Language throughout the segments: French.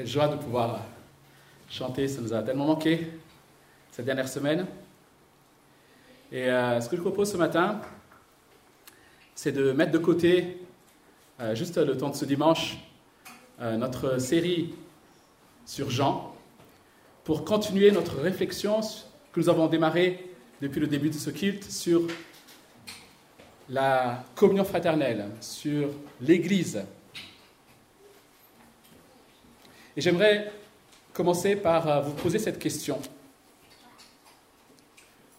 Quelle joie de pouvoir chanter, ça nous a tellement manqué cette dernière semaine. Et euh, ce que je propose ce matin, c'est de mettre de côté, euh, juste le temps de ce dimanche, euh, notre série sur Jean, pour continuer notre réflexion que nous avons démarrée depuis le début de ce culte sur la communion fraternelle, sur l'Église. Et j'aimerais commencer par euh, vous poser cette question.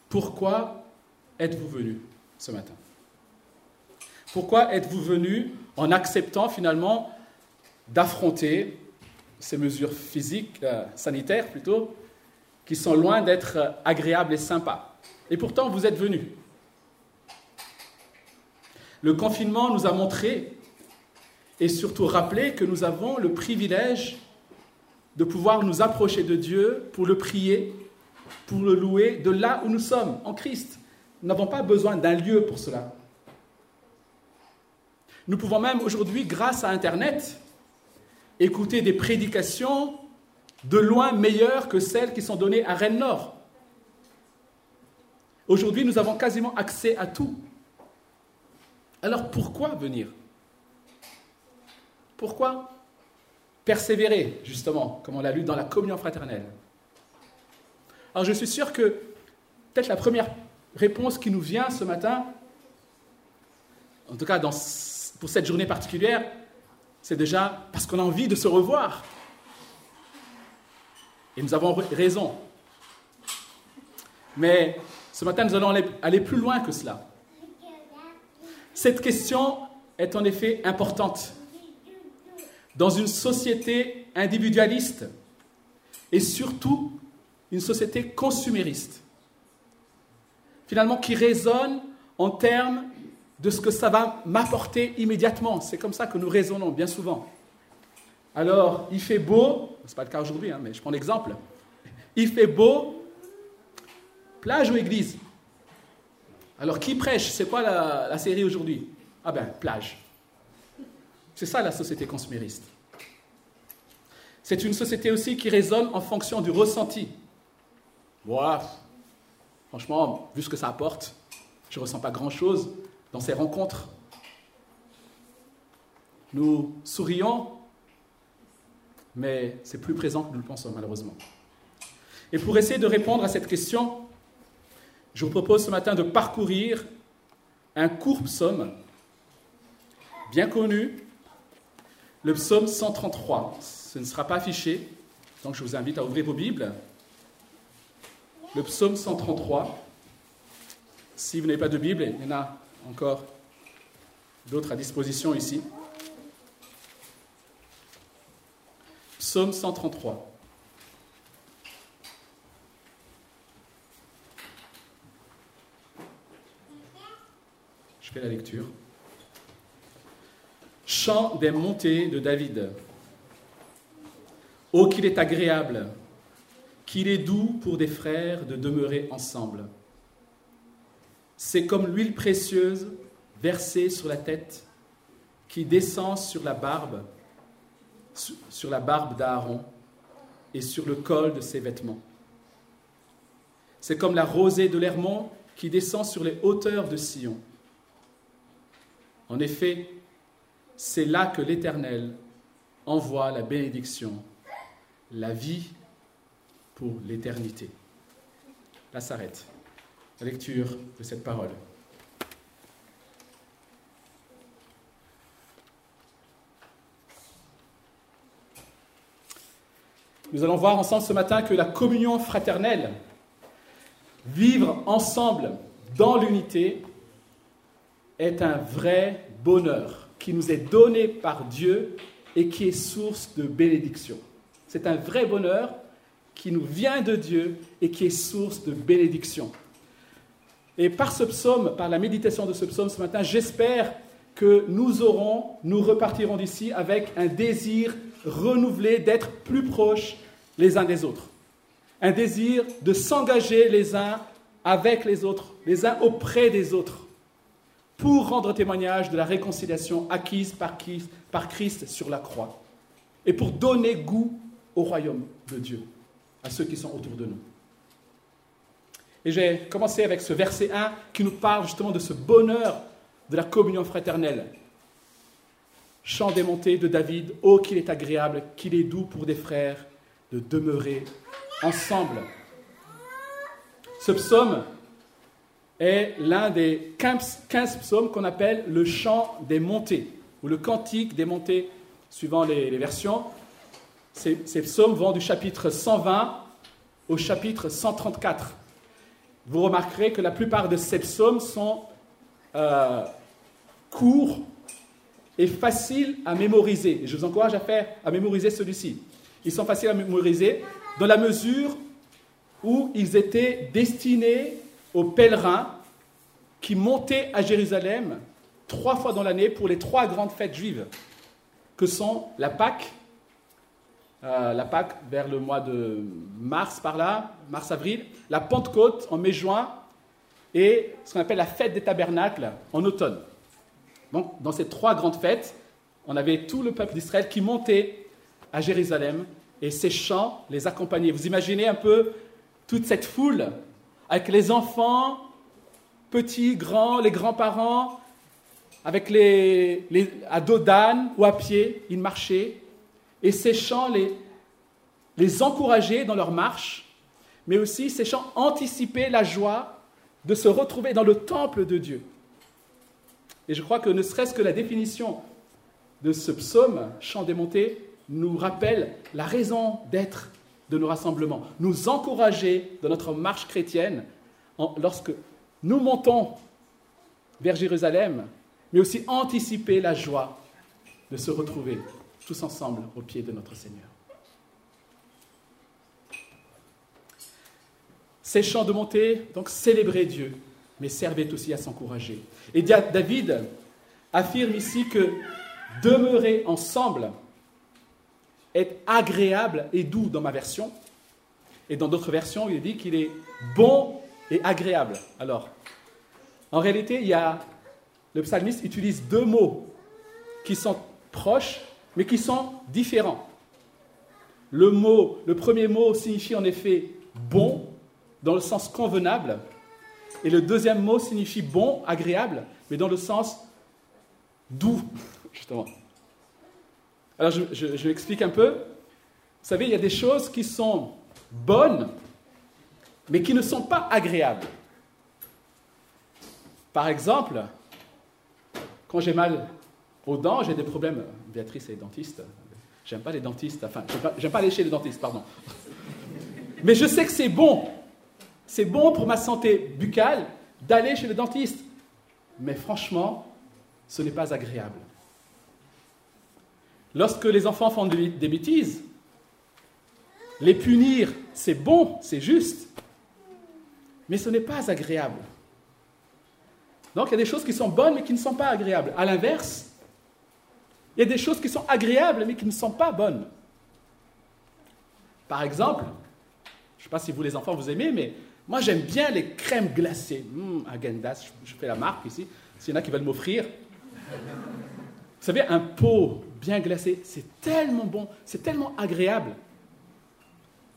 Pourquoi êtes-vous venu ce matin? Pourquoi êtes-vous venu en acceptant finalement d'affronter ces mesures physiques, euh, sanitaires plutôt, qui sont loin d'être agréables et sympas? Et pourtant, vous êtes venu. Le confinement nous a montré et surtout rappelé que nous avons le privilège de pouvoir nous approcher de Dieu pour le prier, pour le louer de là où nous sommes, en Christ. Nous n'avons pas besoin d'un lieu pour cela. Nous pouvons même aujourd'hui, grâce à Internet, écouter des prédications de loin meilleures que celles qui sont données à Rennes-Nord. Aujourd'hui, nous avons quasiment accès à tout. Alors pourquoi venir? Pourquoi? Persévérer, justement, comme on l'a lu dans la communion fraternelle Alors je suis sûr que peut-être la première réponse qui nous vient ce matin, en tout cas pour cette journée particulière, c'est déjà parce qu'on a envie de se revoir. Et nous avons raison. Mais ce matin, nous allons aller plus loin que cela. Cette question est en effet importante. Dans une société individualiste et surtout une société consumériste, finalement qui résonne en termes de ce que ça va m'apporter immédiatement. C'est comme ça que nous raisonnons bien souvent. Alors, il fait beau, ce n'est pas le cas aujourd'hui, hein, mais je prends l'exemple. Il fait beau, plage ou église? Alors qui prêche? C'est quoi la, série aujourd'hui? Ah ben, plage. C'est ça la société consumériste. C'est une société aussi qui résonne en fonction du ressenti. Voilà. Franchement, vu ce que ça apporte, je ne ressens pas grand-chose dans ces rencontres. Nous sourions, mais c'est plus présent que nous le pensons malheureusement. Et pour essayer de répondre à cette question, je vous propose ce matin de parcourir un court psaume bien connu, le psaume 133. Ce ne sera pas affiché, donc je vous invite à ouvrir vos Bibles. Le psaume 133. Si vous n'avez pas de Bible, il y en a encore d'autres à disposition ici. Psaume 133. Je fais la lecture. Chant des montées de David. Oh, qu'il est agréable, qu'il est doux pour des frères de demeurer ensemble. C'est comme l'huile précieuse versée sur la tête qui descend sur la barbe, sur la barbe d'Aaron et sur le col de ses vêtements. C'est comme la rosée de l'Hermont qui descend sur les hauteurs de Sion. En effet, c'est là que l'Éternel envoie la bénédiction, la vie pour l'éternité. Là s'arrête la lecture de cette parole. Nous allons voir ensemble ce matin que la communion fraternelle, vivre ensemble dans l'unité, est un vrai bonheur qui nous est donné par Dieu et qui est source de bénédiction. C'est un vrai bonheur qui nous vient de Dieu et qui est source de bénédiction. Et par ce psaume, par la méditation de ce psaume ce matin, j'espère que nous aurons, nous repartirons d'ici avec un désir renouvelé d'être plus proches les uns des autres. Un désir de s'engager les uns avec les autres, les uns auprès des autres pour rendre témoignage de la réconciliation acquise par Christ, sur la croix et pour donner goût au royaume de Dieu, à ceux qui sont autour de nous. Et j'ai commencé avec ce verset 1 qui nous parle justement de ce bonheur de la communion fraternelle. Chant des montées de David, oh qu'il est agréable, qu'il est doux pour des frères de demeurer ensemble. Ce psaume est l'un des 15, psaumes qu'on appelle le chant des montées, ou le cantique des montées, suivant les, versions. Ces, psaumes vont du chapitre 120 au chapitre 134. Vous remarquerez que la plupart de ces psaumes sont euh, courts et faciles à mémoriser. je vous encourage à faire à mémoriser celui-ci. Ils sont faciles à mémoriser dans la mesure où ils étaient destinés aux pèlerins qui montaient à Jérusalem trois fois dans l'année pour les trois grandes fêtes juives, que sont la Pâque, euh, la Pâque vers le mois de mars par là, mars-avril, la Pentecôte en mai-juin, et ce qu'on appelle la fête des tabernacles en automne. Donc, dans ces trois grandes fêtes, on avait tout le peuple d'Israël qui montait à Jérusalem et ces chants les accompagnaient. Vous imaginez un peu toute cette foule avec les enfants, petits, grands, les grands-parents, avec les, à dos d'âne ou à pied, ils marchaient, et ces chants les, les encourageaient dans leur marche, mais aussi ces chants anticipaient la joie de se retrouver dans le temple de Dieu. Et je crois que ne serait-ce que la définition de ce psaume, chant démonté, nous rappelle la raison d'être de nos rassemblements, nous encourager dans notre marche chrétienne lorsque nous montons vers Jérusalem, mais aussi anticiper la joie de se retrouver tous ensemble au pied de notre Seigneur. Ces chants de montée, donc célébrer Dieu, mais servait aussi à s'encourager. Et David affirme ici que demeurer ensemble, est agréable et doux dans ma version. Et dans d'autres versions, il dit qu'il est bon et agréable. Alors, en réalité, il y a, le psalmiste utilise deux mots qui sont proches, mais qui sont différents. Le, mot, le premier mot signifie en effet bon, dans le sens convenable, et le deuxième mot signifie bon, agréable, mais dans le sens doux, justement. Alors je, je, m'explique un peu. Vous savez, il y a des choses qui sont bonnes, mais qui ne sont pas agréables. Par exemple, quand j'ai mal aux dents, j'ai des problèmes. Béatrice est dentiste. J'aime pas les dentistes. Enfin, j'aime pas, pas aller chez les dentistes, pardon. Mais je sais que c'est bon. C'est bon pour ma santé buccale d'aller chez le dentiste. Mais franchement, ce n'est pas agréable. Lorsque les enfants font des bêtises, les punir, c'est bon, c'est juste, mais ce n'est pas agréable. Donc il y a des choses qui sont bonnes mais qui ne sont pas agréables. À l'inverse, il y a des choses qui sont agréables mais qui ne sont pas bonnes. Par exemple, je ne sais pas si vous les enfants vous aimez, mais moi j'aime bien les crèmes glacées. Hum, Agendas, je fais la marque ici, s'il y en a qui veulent m'offrir. Vous savez, un pot bien glacé, c'est tellement bon, c'est tellement agréable,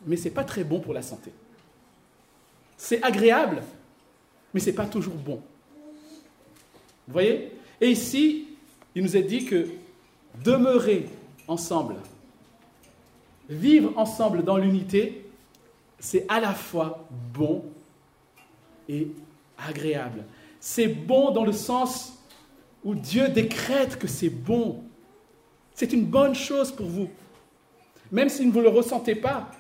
mais ce n'est pas très bon pour la santé. C'est agréable, mais ce n'est pas toujours bon. Vous voyez? Et ici, il nous est dit que demeurer ensemble, vivre ensemble dans l'unité, c'est à la fois bon et agréable. C'est bon dans le sens où Dieu décrète que c'est bon c'est une bonne chose pour vous. Même si vous ne le ressentez pas,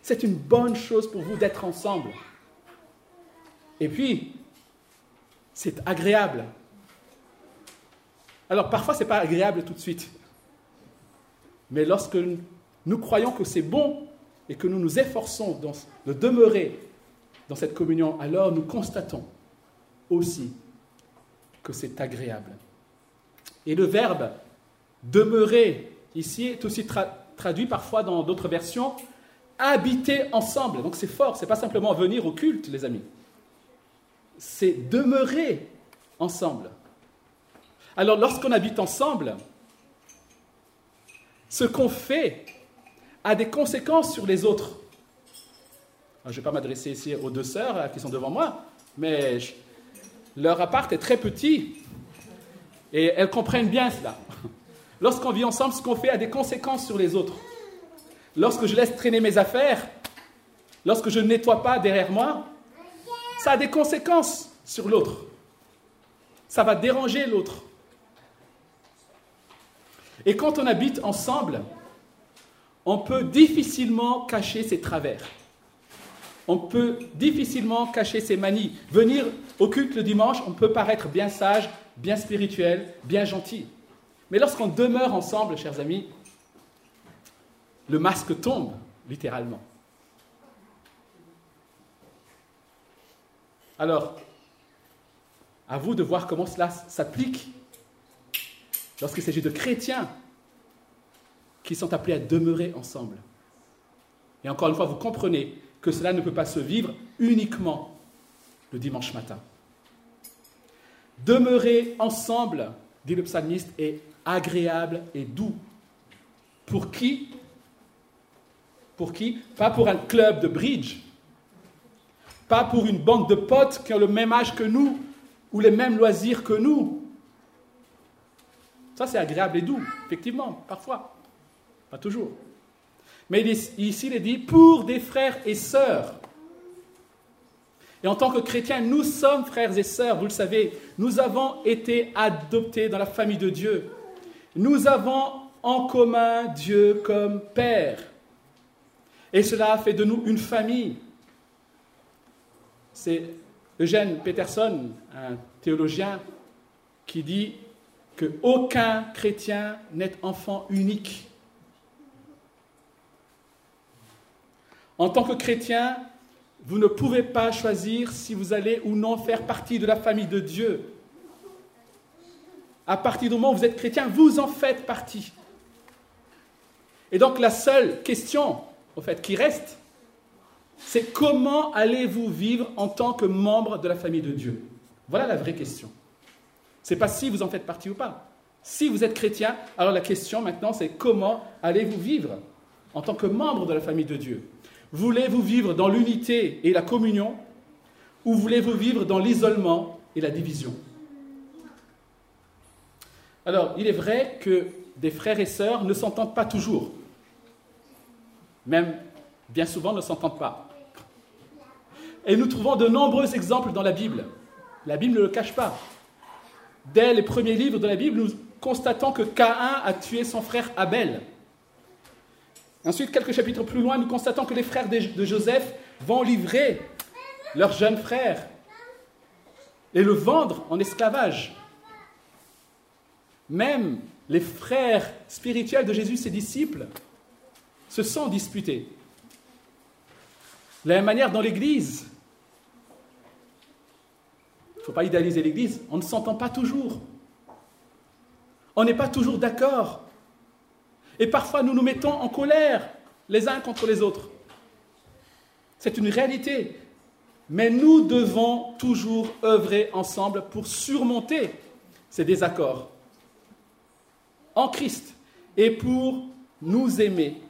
c'est une bonne chose pour vous d'être ensemble. Et puis, c'est agréable. Alors parfois, ce n'est pas agréable tout de suite. Mais lorsque nous croyons que c'est bon et que nous nous efforçons de demeurer dans cette communion, alors nous constatons aussi que c'est agréable. Et le verbe Demeurer, ici, est aussi traduit parfois dans d'autres versions, habiter ensemble. Donc c'est fort, c'est pas simplement venir au culte, les amis. C'est demeurer ensemble. Alors lorsqu'on habite ensemble, ce qu'on fait a des conséquences sur les autres. je ne vais pas m'adresser ici aux deux sœurs qui sont devant moi, mais leur appart est très petit et elles comprennent bien cela. Lorsqu'on vit ensemble, ce qu'on fait a des conséquences sur les autres. Lorsque je laisse traîner mes affaires, lorsque je ne nettoie pas derrière moi, ça a des conséquences sur l'autre. Ça va déranger l'autre. Et quand on habite ensemble, on peut difficilement cacher ses travers. On peut difficilement cacher ses manies. Venir au culte le dimanche, on peut paraître bien sage, bien spirituel, bien gentil. Mais lorsqu'on demeure ensemble, chers amis, le masque tombe, littéralement. Alors, à vous de voir comment cela s'applique lorsqu'il s'agit de chrétiens qui sont appelés à demeurer ensemble. Et encore une fois, vous comprenez que cela ne peut pas se vivre uniquement le dimanche matin. Demeurer ensemble, dit le psalmiste, est agréable et doux. Pour qui? Pour qui? Pas pour un club de bridge, pas pour une bande de potes qui ont le même âge que nous ou les mêmes loisirs que nous. Ça, c'est agréable et doux, effectivement, parfois. Pas toujours. Mais ici, il est dit pour des frères et sœurs. Et en tant que chrétiens, nous sommes frères et sœurs, vous le savez. Nous avons été adoptés dans la famille de Dieu. Nous avons en commun Dieu comme Père. Et cela fait de nous une famille. C'est Eugène Peterson, un théologien, qui dit que aucun chrétien n'est enfant unique. En tant que chrétien, vous ne pouvez pas choisir si vous allez ou non faire partie de la famille de Dieu. À partir du moment où vous êtes chrétien, vous en faites partie. Et donc la seule question, fait, qui reste, c'est comment allez-vous vivre en tant que membre de la famille de Dieu? Voilà la vraie question. Ce n'est pas si vous en faites partie ou pas. Si vous êtes chrétien, alors la question maintenant, c'est comment allez-vous vivre en tant que membre de la famille de Dieu? Voulez-vous vivre dans l'unité et la communion ou voulez-vous vivre dans l'isolement et la division? Alors, il est vrai que des frères et sœurs ne s'entendent pas toujours. Même bien souvent ne s'entendent pas. Et nous trouvons de nombreux exemples dans la Bible. La Bible ne le cache pas. Dès les premiers livres de la Bible, nous constatons que Caïn a tué son frère Abel. Ensuite, quelques chapitres plus loin, nous constatons que les frères de Joseph vont livrer leur jeune frère et le vendre en esclavage. Même les frères spirituels de Jésus, ses disciples, se sont disputés. De la même manière, dans l'Église, il ne faut pas idéaliser l'Église, on ne s'entend pas toujours. On n'est pas toujours d'accord. Et parfois, nous nous mettons en colère les uns contre les autres. C'est une réalité. Mais nous devons toujours œuvrer ensemble pour surmonter ces désaccords en Christ et pour nous aimer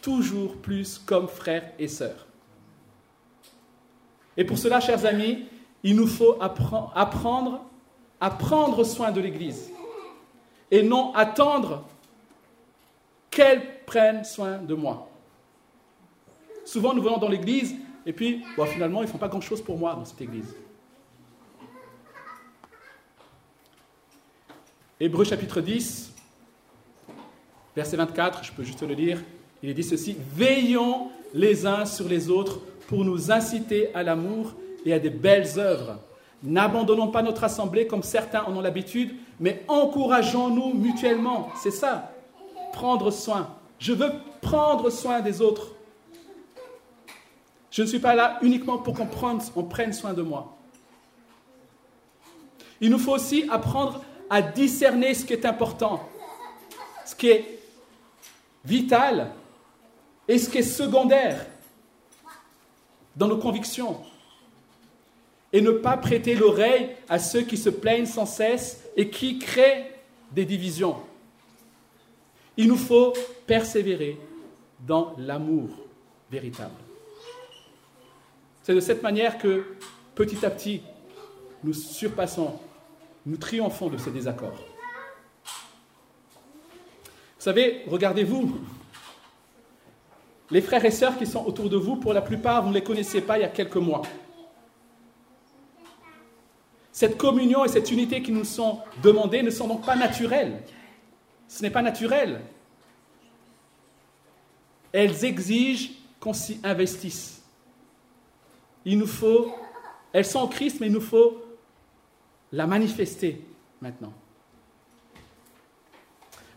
toujours plus comme frères et sœurs. Et pour cela, chers amis, il nous faut apprendre à prendre soin de l'Église et non attendre qu'elle prenne soin de moi. Souvent, nous venons dans l'église et puis, finalement, ils ne font pas grand-chose pour moi dans cette église. Hébreu chapitre 10, verset 24, je peux juste le lire. Il est dit ceci Veillons les uns sur les autres pour nous inciter à l'amour et à des belles œuvres. N'abandonnons pas notre assemblée comme certains en ont l'habitude, mais encourageons-nous mutuellement. C'est ça prendre soin. Je veux prendre soin des autres. Je ne suis pas là uniquement pour qu'on prenne, prenne soin de moi. Il nous faut aussi apprendre à discerner ce qui est important, ce qui est vital et ce qui est secondaire dans nos convictions. Et ne pas prêter l'oreille à ceux qui se plaignent sans cesse et qui créent des divisions. Il nous faut persévérer dans l'amour véritable. C'est de cette manière que petit à petit, nous surpassons, nous triomphons de ces désaccords. Savez, regardez-vous, les frères et sœurs qui sont autour de vous, pour la plupart, vous ne les connaissez pas il y a quelques mois. Cette communion et cette unité qui nous sont demandées ne sont donc pas naturelles. Ce n'est pas naturel. Elles exigent qu'on s'y investisse. Il nous faut, elles sont en Christ, mais il nous faut la manifester maintenant.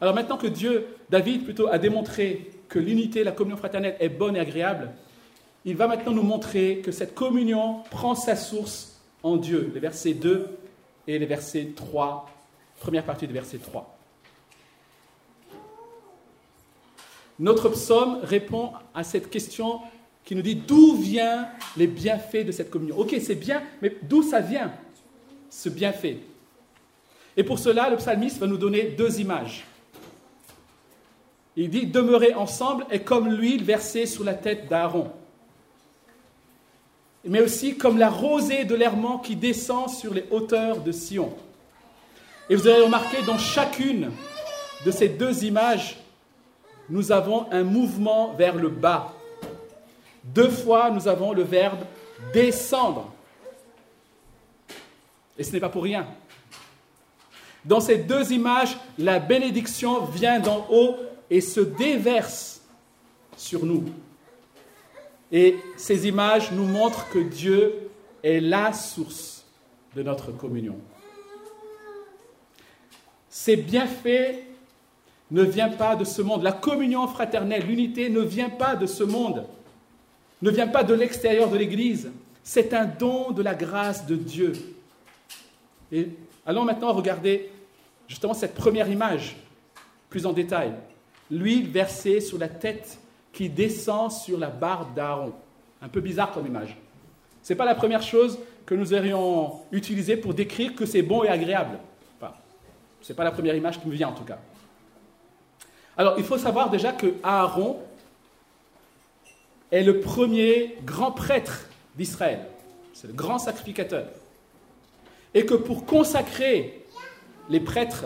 Alors maintenant que Dieu, David plutôt, a démontré que l'unité, la communion fraternelle est bonne et agréable, il va maintenant nous montrer que cette communion prend sa source en Dieu. Les versets 2 et les versets 3, première partie du verset 3. Notre psaume répond à cette question qui nous dit d'où viennent les bienfaits de cette communion? Ok, c'est bien, mais d'où ça vient, ce bienfait? Et pour cela, le psalmiste va nous donner deux images. Il dit demeurer ensemble est comme l'huile versée sur la tête d'Aaron, mais aussi comme la rosée de l'hermant qui descend sur les hauteurs de Sion. Et vous avez remarqué dans chacune de ces deux images, nous avons un mouvement vers le bas. Deux fois, nous avons le verbe descendre. Et ce n'est pas pour rien. Dans ces deux images, la bénédiction vient d'en haut et se déverse sur nous. Et ces images nous montrent que Dieu est la source de notre communion. Ces bienfaits ne vient pas de ce monde. La communion fraternelle, l'unité ne vient pas de ce monde, ne vient pas de l'extérieur de l'Église. C'est un don de la grâce de Dieu. Et allons maintenant regarder justement cette première image plus en détail. L'huile versée sur la tête qui descend sur la barbe d'Aaron. Un peu bizarre comme image. Ce n'est pas la première chose que nous aurions utilisée pour décrire que c'est bon et agréable. Ce n'est pas la première image qui me vient en tout cas. Alors, il faut savoir déjà que Aaron est le premier grand prêtre d'Israël. C'est le grand sacrificateur. Et que pour consacrer les prêtres,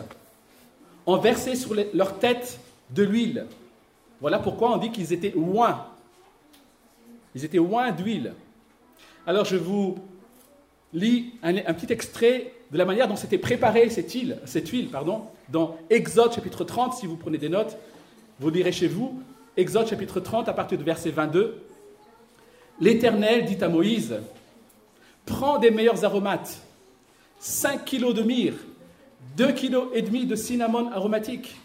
on versait sur leur tête de l'huile. Voilà pourquoi on dit qu'ils étaient loin. Ils étaient loin d'huile. Alors je vous lis un, petit extrait de la manière dont s'était préparée cette huile, cette huile pardon, dans Exode chapitre 30, si vous prenez des notes, vous lirez chez vous, Exode chapitre 30 à partir du verset 22. L'Éternel dit à Moïse, prends des meilleurs aromates, 5 kilos de myrrhe, 2 kilos et demi de cinnamon aromatique,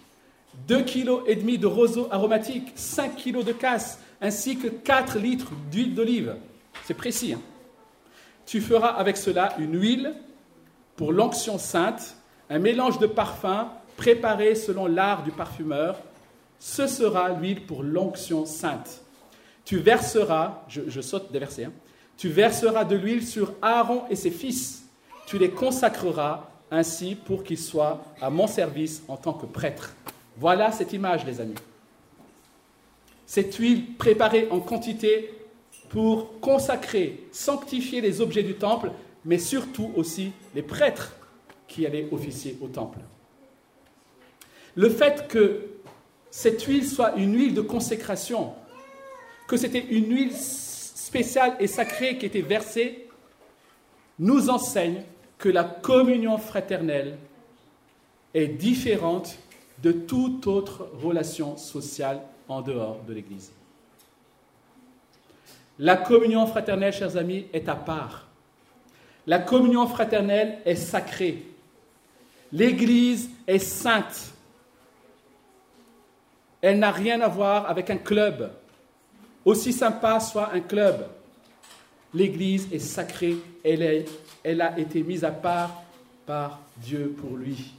2 kilos et demi de roseau aromatique, 5 kilos de casse, ainsi que 4 litres d'huile d'olive. C'est précis. Hein. tu feras avec cela une huile pour l'onction sainte, un mélange de parfums préparé selon l'art du parfumeur. Ce sera l'huile pour l'onction sainte. Tu verseras, je, saute des versets, hein. tu verseras de l'huile sur Aaron et ses fils. Tu les consacreras ainsi pour qu'ils soient à mon service en tant que prêtres. Voilà cette image, les amis. Cette huile préparée en quantité pour consacrer, sanctifier les objets du temple, mais surtout aussi les prêtres qui allait officier au temple. Le fait que cette huile soit une huile de consécration, que c'était une huile spéciale et sacrée qui était versée, nous enseigne que la communion fraternelle est différente de toute autre relation sociale en dehors de l'Église. La communion fraternelle, chers amis, est à part. La communion fraternelle est sacrée. L'Église est sainte. Elle n'a rien à voir avec un club. Aussi sympa soit un club, l'Église est sacrée. Elle, elle a été mise à part par Dieu pour lui.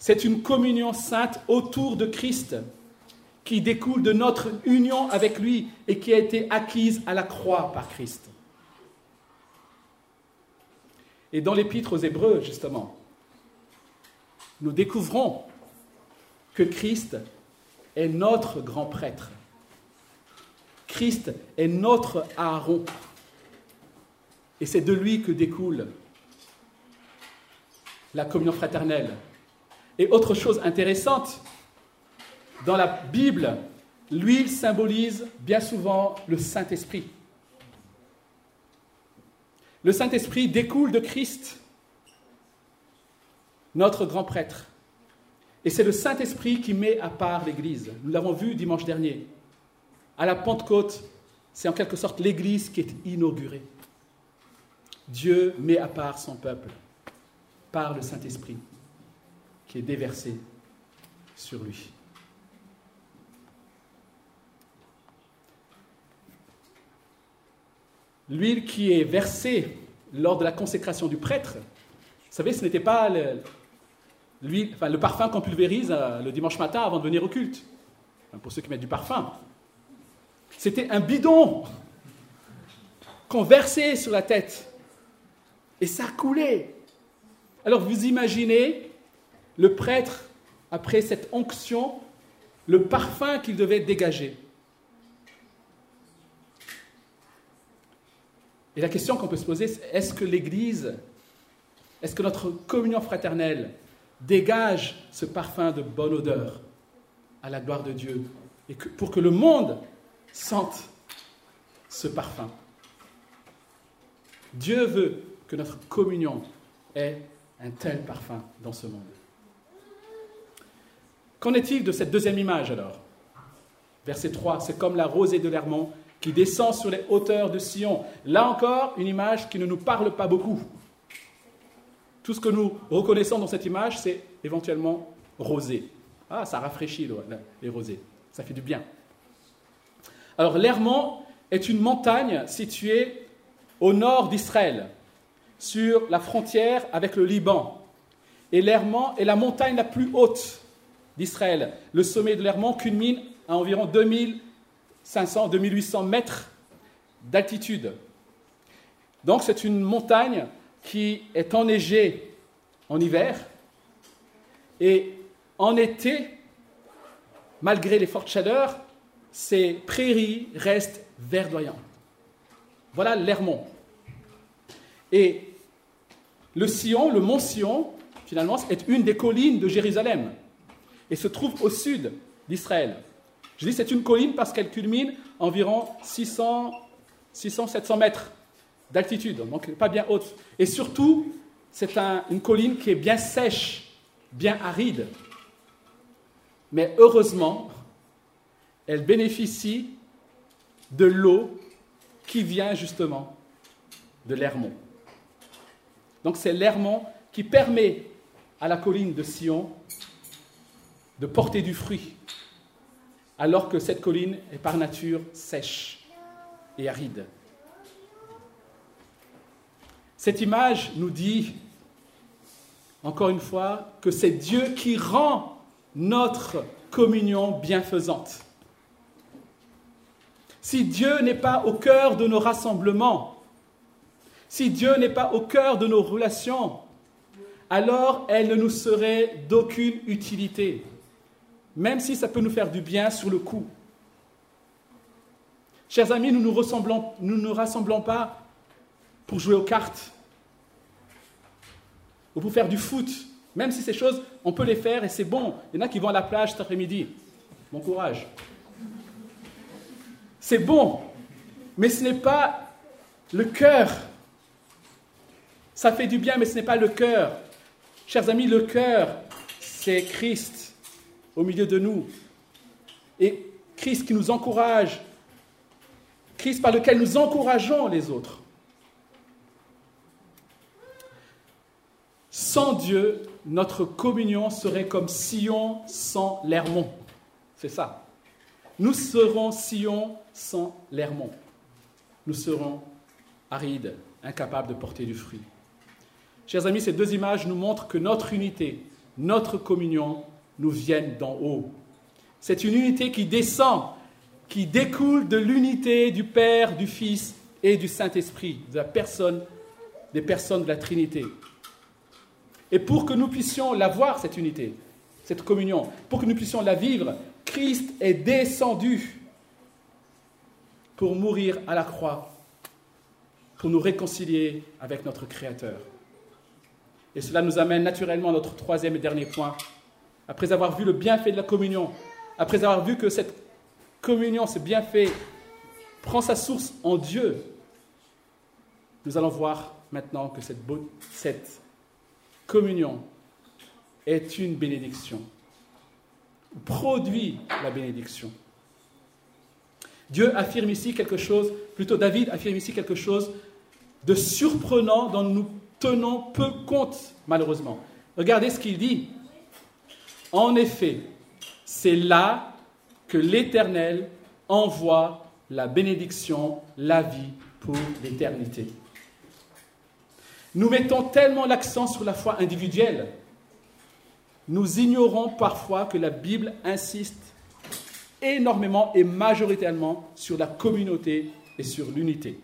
C'est une communion sainte autour de Christ qui découle de notre union avec lui et qui a été acquise à la croix par Christ. Et dans l'épître aux Hébreux, justement, nous découvrons que Christ est notre grand prêtre. Christ est notre Aaron. Et c'est de lui que découle la communion fraternelle. Et autre chose intéressante, dans la Bible, l'huile symbolise bien souvent le Saint-Esprit. Le Saint-Esprit découle de Christ, notre grand prêtre. Et c'est le Saint-Esprit qui met à part l'Église. Nous l'avons vu dimanche dernier. À la Pentecôte, c'est en quelque sorte l'Église qui est inaugurée. Dieu met à part son peuple par le Saint-Esprit qui est déversé sur lui. L'huile qui est versée lors de la consécration du prêtre, vous savez, ce n'était pas le, le parfum qu'on pulvérise euh, le dimanche matin avant de venir au culte, pour ceux qui mettent du parfum. C'était un bidon qu'on versait sur la tête. Et ça coulait. Alors vous imaginez le prêtre, après cette onction, le parfum qu'il devait dégager. Et la question qu'on peut se poser, c'est est-ce que l'Église, est-ce que notre communion fraternelle dégage ce parfum de bonne odeur à la gloire de Dieu et pour que le monde sente ce parfum? Dieu veut que notre communion ait un tel parfum dans ce monde. Qu'en est-il de cette deuxième image alors? Verset 3, c'est comme la rosée de l'Hermont qui descend sur les hauteurs de Sion. Là encore, une image qui ne nous parle pas beaucoup. Tout ce que nous reconnaissons dans cette image, c'est éventuellement rosé. Ah, ça rafraîchit les rosés, ça fait du bien. Alors l'Hermont est une montagne située au nord d'Israël, sur la frontière avec le Liban. Et l'Hermont est la montagne la plus haute d'Israël. Le sommet de l'Hermont culmine à environ 2500, 2800 mètres d'altitude. Donc c'est une montagne qui est enneigée en hiver et en été, malgré les fortes chaleurs, ces prairies restent verdoyantes. Voilà l'Hermont. Et le Sion, le mont Sion, finalement, est une des collines de Jérusalem et se trouve au sud d'Israël. Je dis c'est une colline parce qu'elle culmine environ 600, 600 700 mètres d'altitude, donc pas bien haute. Et surtout, c'est une colline qui est bien sèche, bien aride. Mais heureusement, elle bénéficie de l'eau qui vient justement de l'Hermont. Donc c'est l'Hermont qui permet à la colline de Sion de porter du fruit, alors que cette colline est par nature sèche et aride. Cette image nous dit, encore une fois, que c'est Dieu qui rend notre communion bienfaisante. Si Dieu n'est pas au cœur de nos rassemblements, si Dieu n'est pas au cœur de nos relations, alors elle ne nous serait d'aucune utilité, même si ça peut nous faire du bien sur le coup. Chers amis, nous ne nous, rassemblons pas pour jouer aux cartes ou pour faire du foot. Même si ces choses, on peut les faire et c'est bon. Il y en a qui vont à la plage cet après-midi. Bon courage. C'est bon, mais ce n'est pas le cœur. Ça fait du bien, mais ce n'est pas le cœur. Chers amis, le cœur, c'est Christ au milieu de nous. Et Christ qui nous encourage. Christ par lequel nous encourageons les autres. Sans Dieu, notre communion serait comme Sion sans l'Hermont. C'est ça. Nous serons Sion sans l'Hermont. Nous serons arides, incapables de porter du fruit. Chers amis, ces deux images nous montrent que notre unité, notre communion, nous viennent d'en haut. C'est une unité qui descend, qui découle de l'unité du Père, du Fils et du Saint-Esprit, de la personne, des personnes de la Trinité. Et pour que nous puissions l'avoir, cette unité, cette communion, pour que nous puissions la vivre, Christ est descendu pour mourir à la croix, pour nous réconcilier avec notre Créateur. Et cela nous amène naturellement à notre troisième et dernier point. Après avoir vu le bienfait de la communion, après avoir vu que cette communion, ce bienfait, prend sa source en Dieu, nous allons voir maintenant que cette, communion est une bénédiction, produit la bénédiction. Dieu affirme ici quelque chose, plutôt David affirme ici quelque chose de surprenant dont nous tenons peu compte, malheureusement. Regardez ce qu'il dit. En effet, c'est là que l'Éternel envoie la bénédiction, la vie pour l'éternité. Nous mettons tellement l'accent sur la foi individuelle, nous ignorons parfois que la Bible insiste énormément et majoritairement sur la communauté et sur l'unité.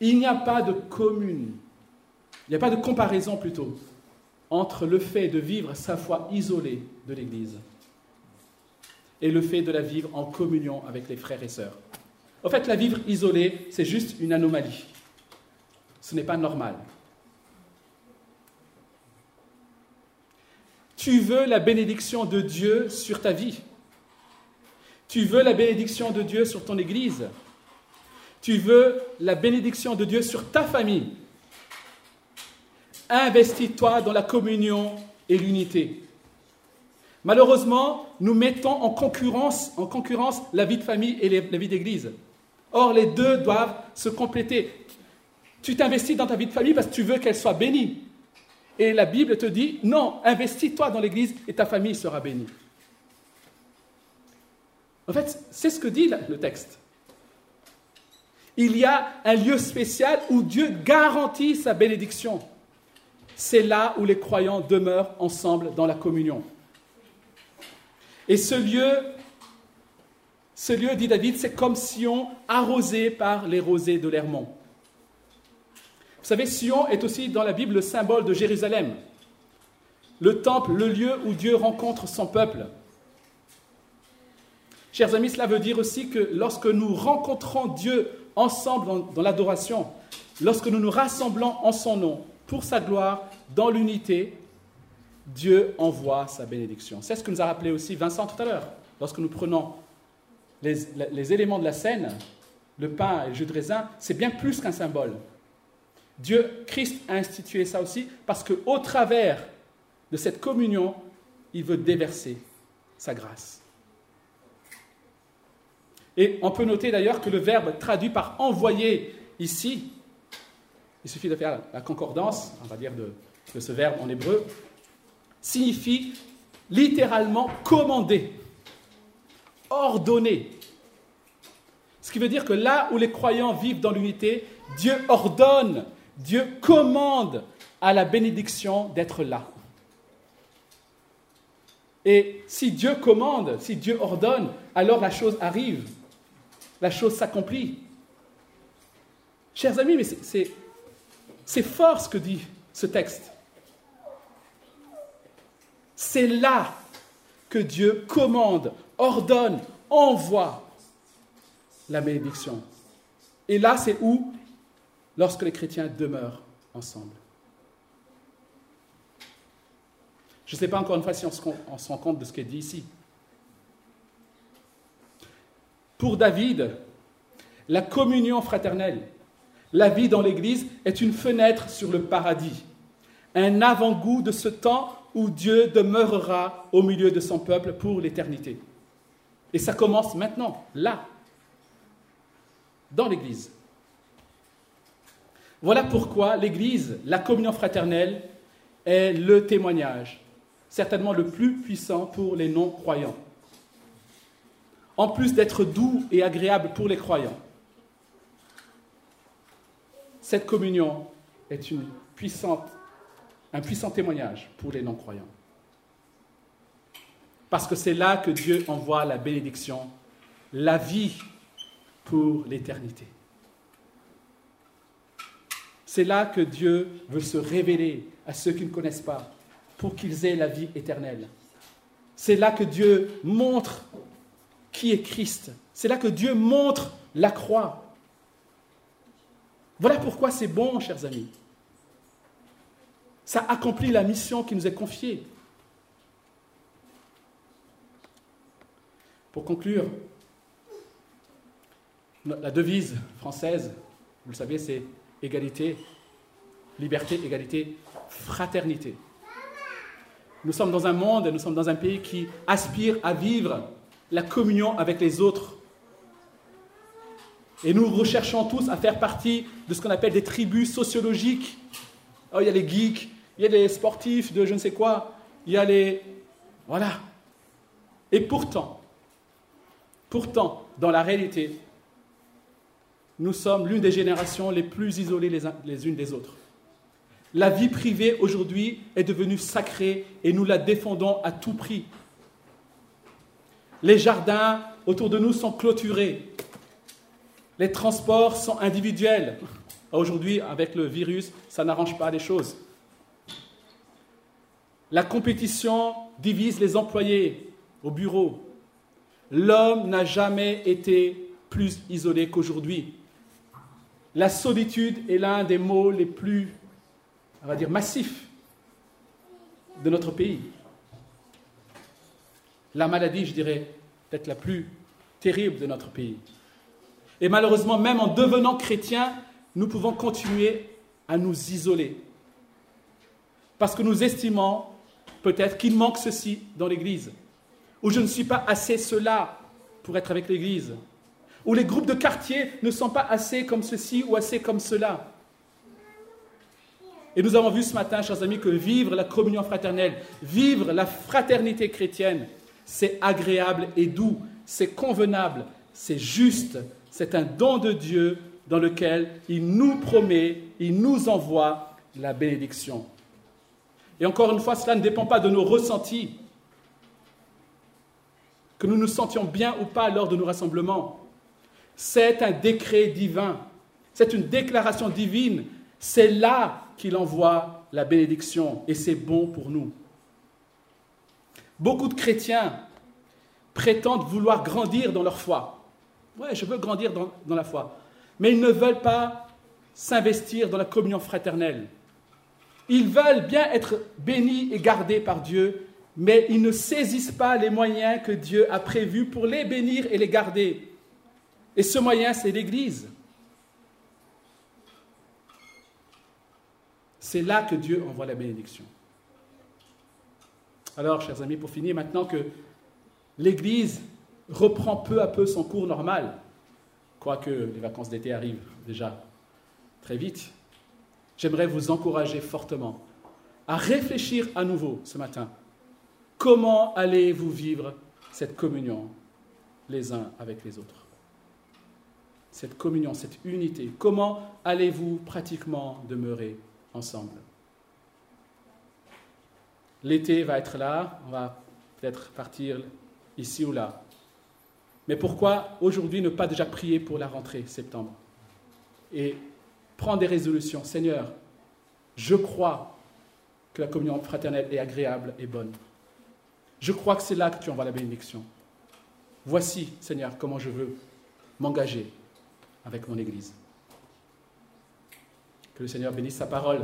Il n'y a pas de commune, il n'y a pas de comparaison plutôt entre le fait de vivre sa foi isolée de l'Église et le fait de la vivre en communion avec les frères et sœurs. En fait, la vivre isolée, c'est juste une anomalie. Ce n'est pas normal. Tu veux la bénédiction de Dieu sur ta vie. Tu veux la bénédiction de Dieu sur ton Église. Tu veux la bénédiction de Dieu sur ta famille. Investis-toi dans la communion et l'unité. Malheureusement, nous mettons en concurrence, en concurrence la vie de famille et la vie d'église. Or, les deux doivent se compléter. Tu t'investis dans ta vie de famille parce que tu veux qu'elle soit bénie. Et la Bible te dit, non, investis-toi dans l'Église et ta famille sera bénie. En fait, c'est ce que dit le texte. Il y a un lieu spécial où Dieu garantit sa bénédiction. C'est là où les croyants demeurent ensemble dans la communion. Et ce lieu, dit David, c'est comme Sion arrosé par les rosées de l'Hermont. Vous savez, Sion est aussi dans la Bible le symbole de Jérusalem, le temple, le lieu où Dieu rencontre son peuple. Chers amis, cela veut dire aussi que lorsque nous rencontrons Dieu ensemble dans l'adoration, lorsque nous nous rassemblons en son nom, pour sa gloire, dans l'unité, Dieu envoie sa bénédiction. C'est ce que nous a rappelé aussi Vincent tout à l'heure. Lorsque nous prenons les, éléments de la scène, le pain et le jus de raisin, c'est bien plus qu'un symbole. Dieu, Christ a institué ça aussi parce qu'au travers de cette communion, il veut déverser sa grâce. Et on peut noter d'ailleurs que le verbe traduit par envoyer ici, il suffit de faire la concordance, on va dire, de, ce verbe en hébreu, signifie littéralement commander, ordonner. Ce qui veut dire que là où les croyants vivent dans l'unité, Dieu ordonne Dieu commande à la bénédiction d'être là. Et si Dieu commande, si Dieu ordonne, alors la chose arrive, la chose s'accomplit. Chers amis, mais c'est fort ce que dit ce texte. C'est là que Dieu commande, ordonne, envoie la bénédiction. Et là, c'est où? Lorsque les chrétiens demeurent ensemble. Je ne sais pas encore une fois si on se, rend compte de ce qui est dit ici. Pour David, la communion fraternelle, la vie dans l'Église est une fenêtre sur le paradis, un avant-goût de ce temps où Dieu demeurera au milieu de son peuple pour l'éternité. Et ça commence maintenant, là, dans l'Église. Voilà pourquoi l'Église, la communion fraternelle, est le témoignage, certainement le plus puissant pour les non-croyants. En plus d'être doux et agréable pour les croyants, cette communion est un puissant témoignage pour les non-croyants. Parce que c'est là que Dieu envoie la bénédiction, la vie pour l'éternité. C'est là que Dieu veut se révéler à ceux qui ne connaissent pas, pour qu'ils aient la vie éternelle. C'est là que Dieu montre qui est Christ. C'est là que Dieu montre la croix. Voilà pourquoi c'est bon, chers amis. Ça accomplit la mission qui nous est confiée. Pour conclure, la devise française, vous le savez, c'est égalité, liberté, égalité, fraternité. Nous sommes dans un monde, nous sommes dans un pays qui aspire à vivre la communion avec les autres. Et nous recherchons tous à faire partie de ce qu'on appelle des tribus sociologiques. Oh, il y a les geeks, il y a les sportifs de je ne sais quoi, il y a les... Voilà. Et pourtant, pourtant, dans la réalité, nous sommes l'une des générations les plus isolées les, les unes des autres. La vie privée aujourd'hui est devenue sacrée et nous la défendons à tout prix. Les jardins autour de nous sont clôturés. Les transports sont individuels. Aujourd'hui, avec le virus, ça n'arrange pas les choses. La compétition divise les employés au bureau. L'homme n'a jamais été plus isolé qu'aujourd'hui. La solitude est l'un des maux les plus on va dire, massif de notre pays. La maladie, je dirais, peut-être la plus terrible de notre pays. Et malheureusement, même en devenant chrétiens, nous pouvons continuer à nous isoler. Parce que nous estimons peut-être qu'il manque ceci dans l'Église, ou je ne suis pas assez cela pour être avec l'Église, ou les groupes de quartier ne sont pas assez comme ceci ou assez comme cela. Et nous avons vu ce matin, chers amis, que vivre la communion fraternelle, vivre la fraternité chrétienne, c'est agréable et doux, c'est convenable, c'est juste, c'est un don de Dieu dans lequel il nous promet, il nous envoie la bénédiction. Et encore une fois, cela ne dépend pas de nos ressentis, que nous nous sentions bien ou pas lors de nos rassemblements. C'est un décret divin, c'est une déclaration divine, c'est là qu'il envoie la bénédiction et c'est bon pour nous. Beaucoup de chrétiens prétendent vouloir grandir dans leur foi. Ouais, je veux grandir dans, dans la foi. Mais ils ne veulent pas s'investir dans la communion fraternelle. Ils veulent bien être bénis et gardés par Dieu, mais ils ne saisissent pas les moyens que Dieu a prévus pour les bénir et les garder. Et ce moyen, c'est l'Église. C'est là que Dieu envoie la bénédiction. Alors, chers amis, pour finir, maintenant que l'Église reprend peu à peu son cours normal, quoique les vacances d'été arrivent déjà très vite, j'aimerais vous encourager fortement à réfléchir à nouveau ce matin. Comment allez-vous vivre cette communion les uns avec les autres? Cette communion, cette unité, comment allez-vous pratiquement demeurer ensemble? L'été va être là, on va peut-être partir ici ou là. Mais pourquoi aujourd'hui ne pas déjà prier pour la rentrée septembre et prendre des résolutions? Seigneur, je crois que la communion fraternelle est agréable et bonne. Je crois que c'est là que tu envoies la bénédiction. Voici, Seigneur, comment je veux m'engager avec mon Église. Que le Seigneur bénisse sa parole.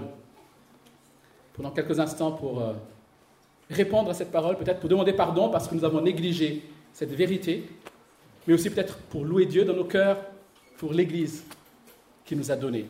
Pendant quelques instants pour euh, répondre à cette parole, peut-être pour demander pardon parce que nous avons négligé cette vérité, mais aussi peut-être pour louer Dieu dans nos cœurs pour l'Église qu'il nous a donnée.